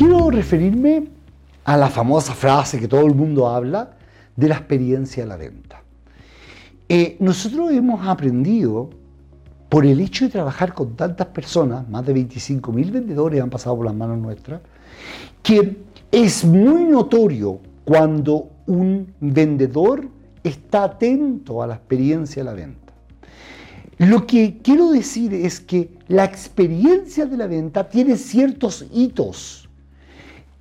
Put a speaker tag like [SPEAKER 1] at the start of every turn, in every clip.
[SPEAKER 1] quiero referirme a la famosa frase que todo el mundo habla de la experiencia de la venta. Eh, nosotros hemos aprendido, por el hecho de trabajar con tantas personas, más de 25 mil vendedores han pasado por las manos nuestras, que es muy notorio cuando un vendedor está atento a la experiencia de la venta. Lo que quiero decir es que la experiencia de la venta tiene ciertos hitos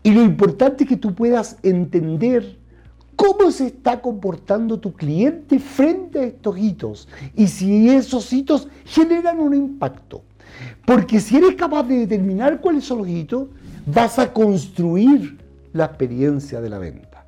[SPEAKER 1] y lo importante es que tú puedas entender cómo se está comportando tu cliente frente a estos hitos y si esos hitos generan un impacto. Porque si eres capaz de determinar cuáles son los hitos, vas a construir la experiencia de la venta.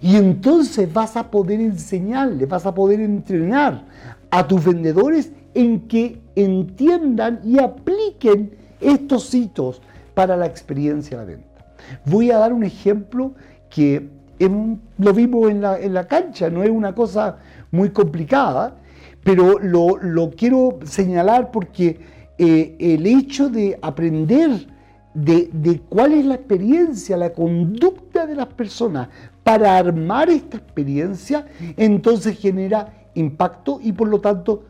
[SPEAKER 1] Y entonces vas a poder enseñarle, vas a poder entrenar a tus vendedores en que entiendan y apliquen estos hitos para la experiencia de la venta. Voy a dar un ejemplo que lo vimos en la, cancha, no es una cosa muy complicada, pero lo, quiero señalar porque eh, el hecho de aprender de, cuál es la experiencia, la conducta de las personas para armar esta experiencia, entonces genera impacto y por lo tanto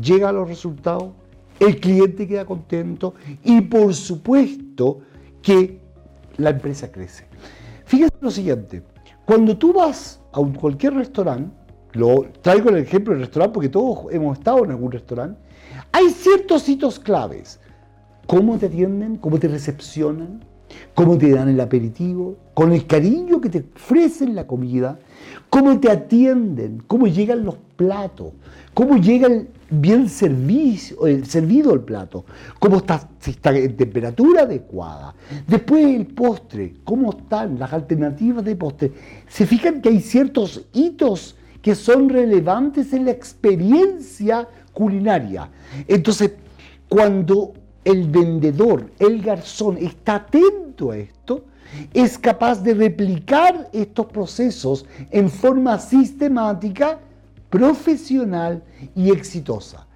[SPEAKER 1] llega a los resultados, el cliente queda contento y por supuesto que la empresa crece. Fíjense lo siguiente, cuando tú vas a cualquier restaurante, lo traigo el ejemplo del restaurante porque todos hemos estado en algún restaurante, hay ciertos hitos claves. Cómo te atienden, cómo te recepcionan, cómo te dan el aperitivo, con el cariño que te ofrecen la comida, cómo te atienden, cómo llegan los platos, cómo llega el bien servido el plato, cómo está, está en temperatura adecuada. Después el postre, cómo están las alternativas de postre. Se fijan que hay ciertos hitos que son relevantes en la experiencia culinaria. Entonces, cuando el vendedor, el garzón, está atento a esto, es capaz de replicar estos procesos en forma sistemática, profesional y exitosa.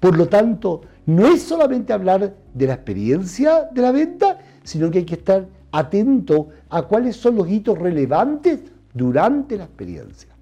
[SPEAKER 1] Por lo tanto, no es solamente hablar de la experiencia de la venta, sino que hay que estar atento a cuáles son los hitos relevantes durante la experiencia.